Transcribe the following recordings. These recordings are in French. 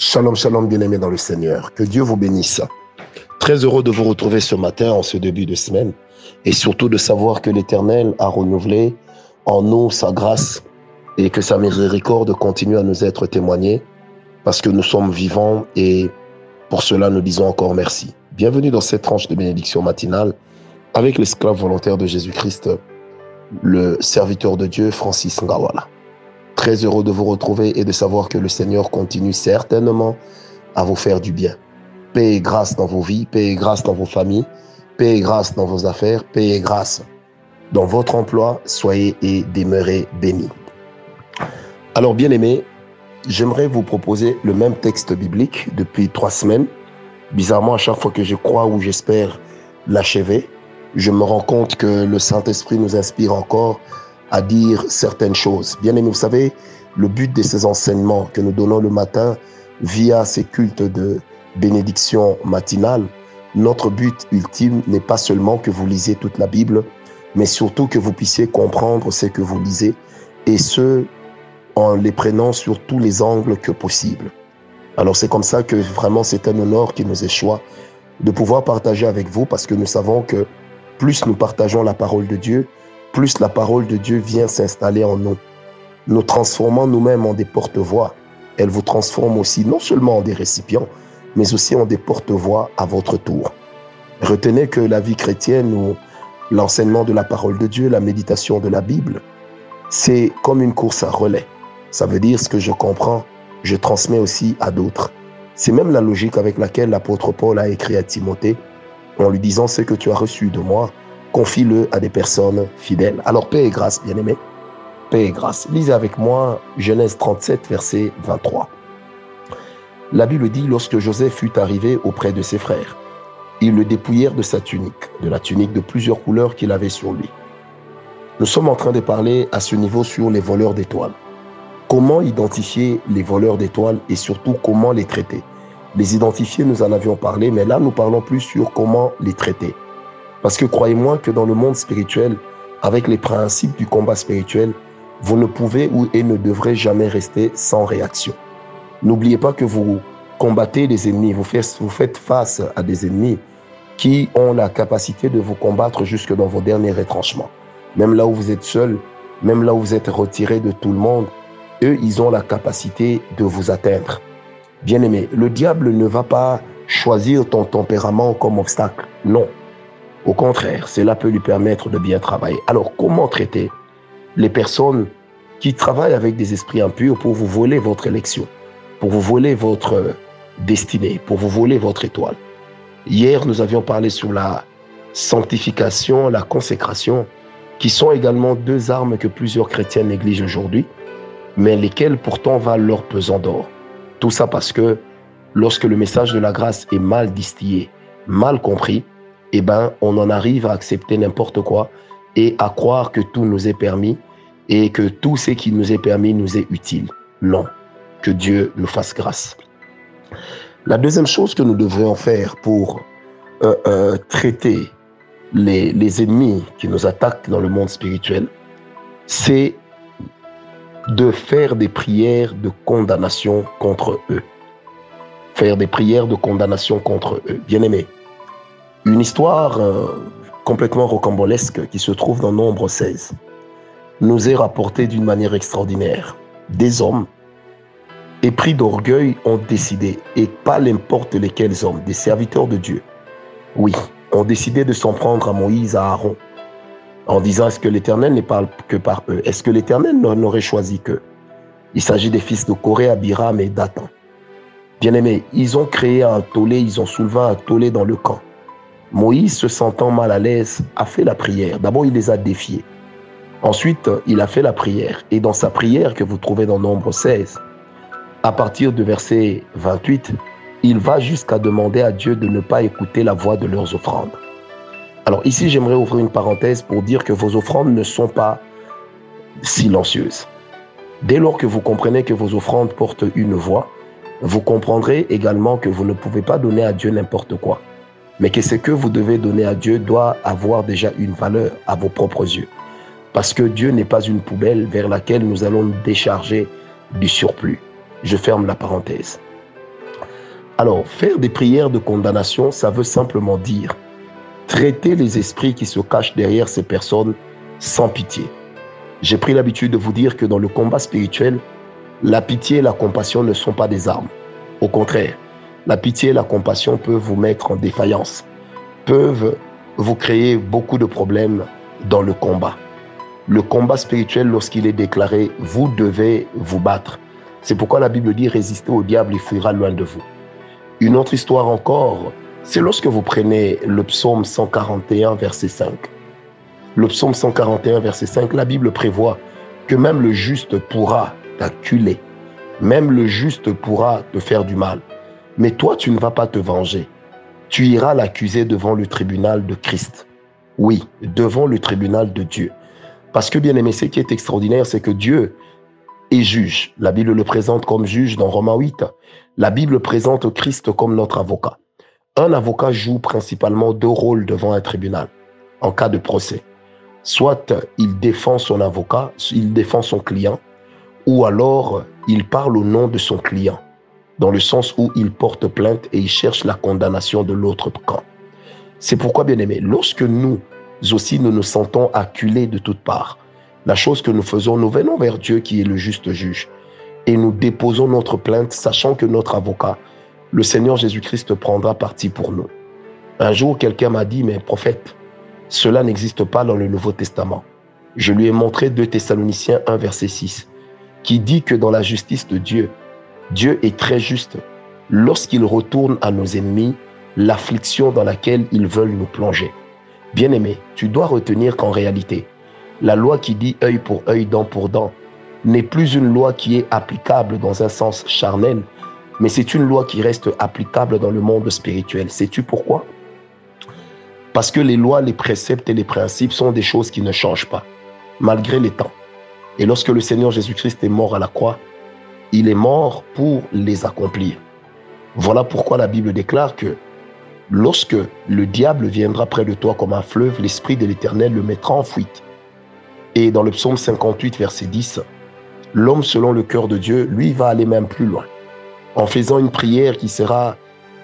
Shalom, shalom, bien-aimés dans le Seigneur. Que Dieu vous bénisse. Très heureux de vous retrouver ce matin, en ce début de semaine, et surtout de savoir que l'Éternel a renouvelé en nous sa grâce et que sa miséricorde continue à nous être témoignée parce que nous sommes vivants et pour cela nous disons encore merci. Bienvenue dans cette tranche de bénédiction matinale avec l'esclave volontaire de Jésus-Christ, le serviteur de Dieu, Francis Ngawala. Très heureux de vous retrouver et de savoir que le Seigneur continue certainement à vous faire du bien. Paix et grâce dans vos vies, paix et grâce dans vos familles, paix et grâce dans vos affaires, paix et grâce dans votre emploi. Soyez et demeurez bénis. Alors, bien aimés, j'aimerais vous proposer le même texte biblique depuis trois semaines. Bizarrement, à chaque fois que je crois ou j'espère l'achever, je me rends compte que le Saint-Esprit nous inspire encore à dire certaines choses. Bien aimé, vous savez, le but de ces enseignements que nous donnons le matin via ces cultes de bénédiction matinale, notre but ultime n'est pas seulement que vous lisiez toute la Bible, mais surtout que vous puissiez comprendre ce que vous lisez et ce, en les prenant sur tous les angles que possible. Alors c'est comme ça que vraiment c'est un honneur qui nous est choix de pouvoir partager avec vous parce que nous savons que plus nous partageons la parole de Dieu, plus la parole de Dieu vient s'installer en nous. Nous transformons nous-mêmes en des porte-voix. Elle vous transforme aussi non seulement en des récipients, mais aussi en des porte-voix à votre tour. Retenez que la vie chrétienne ou l'enseignement de la parole de Dieu, la méditation de la Bible, c'est comme une course à relais. Ça veut dire ce que je comprends, je transmets aussi à d'autres. C'est même la logique avec laquelle l'apôtre Paul a écrit à Timothée en lui disant ce que tu as reçu de moi, confie-le à des personnes fidèles. Alors, paix et grâce, bien-aimés. Paix et grâce. Lisez avec moi Genèse 37, verset 23. La Bible dit, lorsque Joseph fut arrivé auprès de ses frères, ils le dépouillèrent de sa tunique, de la tunique de plusieurs couleurs qu'il avait sur lui. Nous sommes en train de parler à ce niveau sur les voleurs d'étoiles. Comment identifier les voleurs d'étoiles et surtout comment les traiter? Les identifier, nous en avions parlé, mais là, nous parlons plus sur comment les traiter. Parce que croyez-moi que dans le monde spirituel, avec les principes du combat spirituel, vous ne pouvez ou et ne devrez jamais rester sans réaction. N'oubliez pas que vous combattez des ennemis, vous faites, face à des ennemis qui ont la capacité de vous combattre jusque dans vos derniers retranchements. Même là où vous êtes seul, même là où vous êtes retiré de tout le monde, eux, ils ont la capacité de vous atteindre. Bien aimé, le diable ne va pas choisir ton tempérament comme obstacle. Non. Au contraire, cela peut lui permettre de bien travailler. Alors, comment traiter les personnes qui travaillent avec des esprits impurs pour vous voler votre élection, pour vous voler votre destinée, pour vous voler votre étoile? Hier, nous avions parlé sur la sanctification, la consécration, qui sont également deux armes que plusieurs chrétiens négligent aujourd'hui, mais lesquelles pourtant valent leur pesant d'or. Tout ça parce que lorsque le message de la grâce est mal distillé, mal compris, eh ben, on en arrive à accepter n'importe quoi et à croire que tout nous est permis et que tout ce qui nous est permis nous est utile. Non, que Dieu nous fasse grâce. La deuxième chose que nous devrions faire pour euh, euh, traiter les, les ennemis qui nous attaquent dans le monde spirituel, c'est de faire des prières de condamnation contre eux. Faire des prières de condamnation contre eux. Bien aimés, une histoire euh, complètement rocambolesque qui se trouve dans Nombre 16 nous est rapportée d'une manière extraordinaire. Des hommes, épris d'orgueil, ont décidé, et pas n'importe lesquels hommes, des serviteurs de Dieu, oui, ont décidé de s'en prendre à Moïse, à Aaron, en disant est-ce que l'Éternel ne parle que par eux? Est-ce que l'Éternel n'aurait choisi qu'eux Il s'agit des fils de Corée, Abiram et Dathan. Bien aimés, ils ont créé un tollé, ils ont soulevé un tollé dans le camp. Moïse, se sentant mal à l'aise, a fait la prière. D'abord, il les a défiés. Ensuite, il a fait la prière. Et dans sa prière que vous trouvez dans Nombre 16, à partir du verset 28, il va jusqu'à demander à Dieu de ne pas écouter la voix de leurs offrandes. Alors ici, j'aimerais ouvrir une parenthèse pour dire que vos offrandes ne sont pas silencieuses. Dès lors que vous comprenez que vos offrandes portent une voix, vous comprendrez également que vous ne pouvez pas donner à Dieu n'importe quoi mais que ce que vous devez donner à Dieu doit avoir déjà une valeur à vos propres yeux. Parce que Dieu n'est pas une poubelle vers laquelle nous allons décharger du surplus. Je ferme la parenthèse. Alors, faire des prières de condamnation, ça veut simplement dire traiter les esprits qui se cachent derrière ces personnes sans pitié. J'ai pris l'habitude de vous dire que dans le combat spirituel, la pitié et la compassion ne sont pas des armes. Au contraire, la pitié et la compassion peuvent vous mettre en défaillance, peuvent vous créer beaucoup de problèmes dans le combat. Le combat spirituel, lorsqu'il est déclaré, vous devez vous battre. C'est pourquoi la Bible dit résistez au diable, il fuira loin de vous. Une autre histoire encore, c'est lorsque vous prenez le psaume 141, verset 5. Le psaume 141, verset 5, la Bible prévoit que même le juste pourra t'acculer, même le juste pourra te faire du mal. Mais toi, tu ne vas pas te venger. Tu iras l'accuser devant le tribunal de Christ. Oui, devant le tribunal de Dieu. Parce que bien aimé, ce qui est extraordinaire, c'est que Dieu est juge. La Bible le présente comme juge dans Romains 8. La Bible présente Christ comme notre avocat. Un avocat joue principalement deux rôles devant un tribunal en cas de procès. Soit il défend son avocat, il défend son client, ou alors il parle au nom de son client, dans le sens où il porte plainte et il cherche la condamnation de l'autre camp. C'est pourquoi, bien aimé, lorsque nous aussi nous nous sentons acculés de toutes parts, la chose que nous faisons, nous venons vers Dieu qui est le juste juge et nous déposons notre plainte, sachant que notre avocat, le Seigneur Jésus-Christ, prendra parti pour nous. Un jour, quelqu'un m'a dit, mais prophète, cela n'existe pas dans le Nouveau Testament. Je lui ai montré 2 Thessaloniciens 1, verset 6, qui dit que dans la justice de Dieu, Dieu est très juste lorsqu'il retourne à nos ennemis l'affliction dans laquelle ils veulent nous plonger. Bien-aimé, tu dois retenir qu'en réalité, la loi qui dit œil pour œil, dent pour dent, n'est plus une loi qui est applicable dans un sens charnel, mais c'est une loi qui reste applicable dans le monde spirituel. Sais-tu pourquoi? Parce que les lois, les préceptes et les principes sont des choses qui ne changent pas, malgré les temps. Et lorsque le Seigneur Jésus-Christ est mort à la croix, il est mort pour les accomplir. Voilà pourquoi la Bible déclare que lorsque le diable viendra près de toi comme un fleuve, l'Esprit de l'Éternel le mettra en fuite. Et dans le psaume 58, verset 10, l'homme selon le cœur de Dieu, lui, va aller même plus loin, en faisant une prière qui sera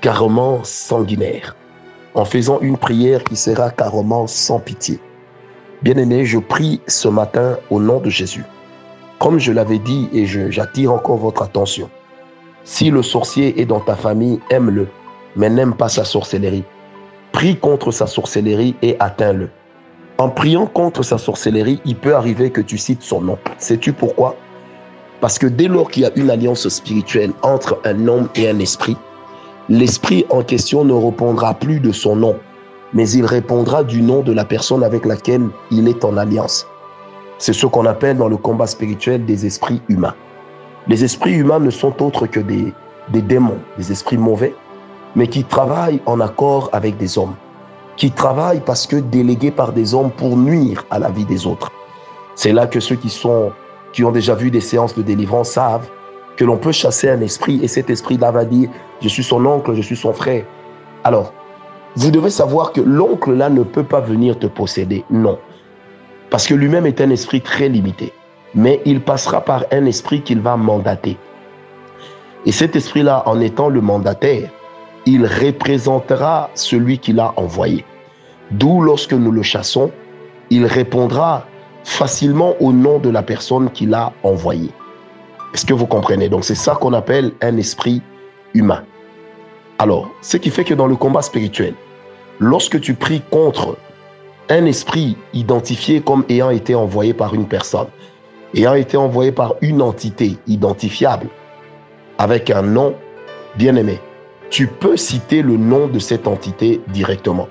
carrément sanguinaire, en faisant une prière qui sera carrément sans pitié. Bien-aimé, je prie ce matin au nom de Jésus. Comme je l'avais dit et j'attire encore votre attention, si le sorcier est dans ta famille, aime-le, mais n'aime pas sa sorcellerie. Prie contre sa sorcellerie et atteins-le. En priant contre sa sorcellerie, il peut arriver que tu cites son nom. Sais-tu pourquoi? Parce que dès lors qu'il y a une alliance spirituelle entre un homme et un esprit, l'esprit en question ne répondra plus de son nom, mais il répondra du nom de la personne avec laquelle il est en alliance. C'est ce qu'on appelle dans le combat spirituel des esprits humains. Les esprits humains ne sont autres que des, démons, des esprits mauvais, mais qui travaillent en accord avec des hommes qui travaillent parce que délégués par des hommes pour nuire à la vie des autres. C'est là que ceux qui sont, qui ont déjà vu des séances de délivrance savent que l'on peut chasser un esprit et cet esprit-là va dire, je suis son oncle, je suis son frère. Alors, vous devez savoir que l'oncle là ne peut pas venir te posséder, non. Parce que lui-même est un esprit très limité. Mais il passera par un esprit qu'il va mandater. Et cet esprit-là, en étant le mandataire, il représentera celui qu'il a envoyé. D'où lorsque nous le chassons, il répondra facilement au nom de la personne qu'il a envoyé. Est-ce que vous comprenez? Donc c'est ça qu'on appelle un esprit humain. Alors, ce qui fait que dans le combat spirituel, lorsque tu pries contre un esprit identifié comme ayant été envoyé par une personne, ayant été envoyé par une entité identifiable, avec un nom bien aimé, tu peux citer le nom de cette entité directement.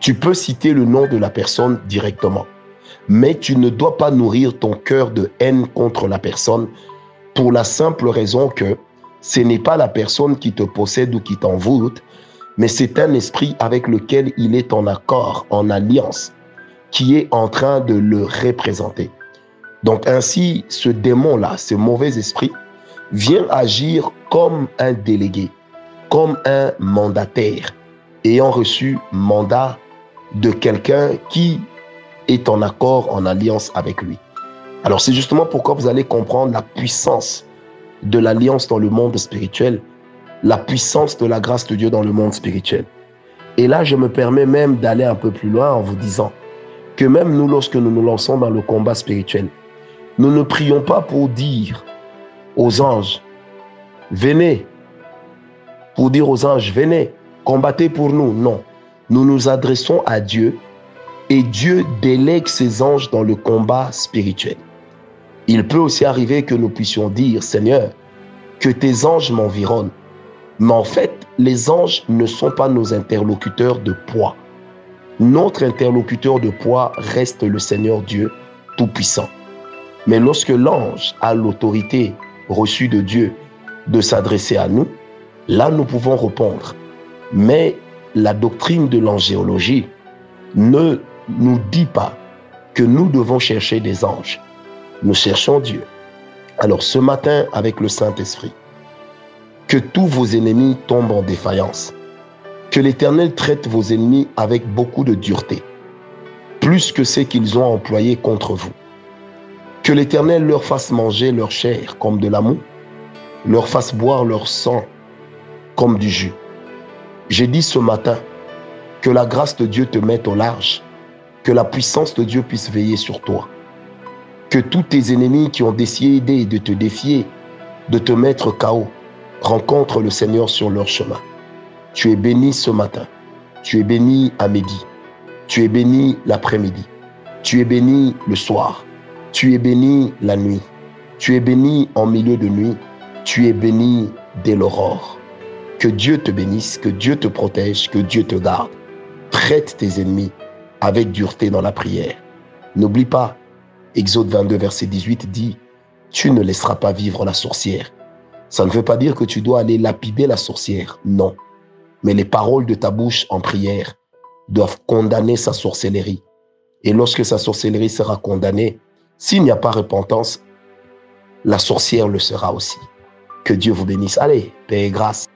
Tu peux citer le nom de la personne directement. Mais tu ne dois pas nourrir ton cœur de haine contre la personne pour la simple raison que ce n'est pas la personne qui te possède ou qui t'envoûte, mais c'est un esprit avec lequel il est en accord, en alliance, qui est en train de le représenter. Donc ainsi, ce démon-là, ce mauvais esprit, vient agir comme un délégué comme un mandataire ayant reçu mandat de quelqu'un qui est en accord, en alliance avec lui. Alors c'est justement pourquoi vous allez comprendre la puissance de l'alliance dans le monde spirituel la puissance de la grâce de Dieu dans le monde spirituel. Et là, je me permets même d'aller un peu plus loin en vous disant que même nous, lorsque nous nous lançons dans le combat spirituel, nous ne prions pas pour dire aux anges, venez, pour dire aux anges, venez, combattez pour nous. Non, nous nous adressons à Dieu et Dieu délègue ses anges dans le combat spirituel. Il peut aussi arriver que nous puissions dire, Seigneur, que tes anges m'environnent. Mais en fait, les anges ne sont pas nos interlocuteurs de poids. Notre interlocuteur de poids reste le Seigneur Dieu Tout-Puissant. Mais lorsque l'ange a l'autorité reçue de Dieu de s'adresser à nous, là nous pouvons répondre. Mais la doctrine de l'angéologie ne nous dit pas que nous devons chercher des anges. Nous cherchons Dieu. Alors ce matin, avec le Saint-Esprit, que tous vos ennemis tombent en défaillance. Que l'Éternel traite vos ennemis avec beaucoup de dureté, plus que ce qu'ils ont employé contre vous. Que l'Éternel leur fasse manger leur chair comme de l'amour, leur fasse boire leur sang comme du jus. J'ai dit ce matin que la grâce de Dieu te mette au large, que la puissance de Dieu puisse veiller sur toi, que tous tes ennemis qui ont décidé de te défier, de te mettre KO, rencontrent le Seigneur sur leur chemin. Tu es béni ce matin, tu es béni à midi, tu es béni l'après-midi, tu es béni le soir, tu es béni la nuit, tu es béni en milieu de nuit, tu es béni dès l'aurore. Que Dieu te bénisse, que Dieu te protège, que Dieu te garde. Traite tes ennemis avec dureté dans la prière. N'oublie pas, Exode 22, verset 18 dit, Tu ne laisseras pas vivre la sorcière. Ça ne veut pas dire que tu dois aller lapider la sorcière, non. Mais les paroles de ta bouche en prière doivent condamner sa sorcellerie. Et lorsque sa sorcellerie sera condamnée, s'il n'y a pas repentance, la sorcière le sera aussi. Que Dieu vous bénisse. Allez, paix et grâce.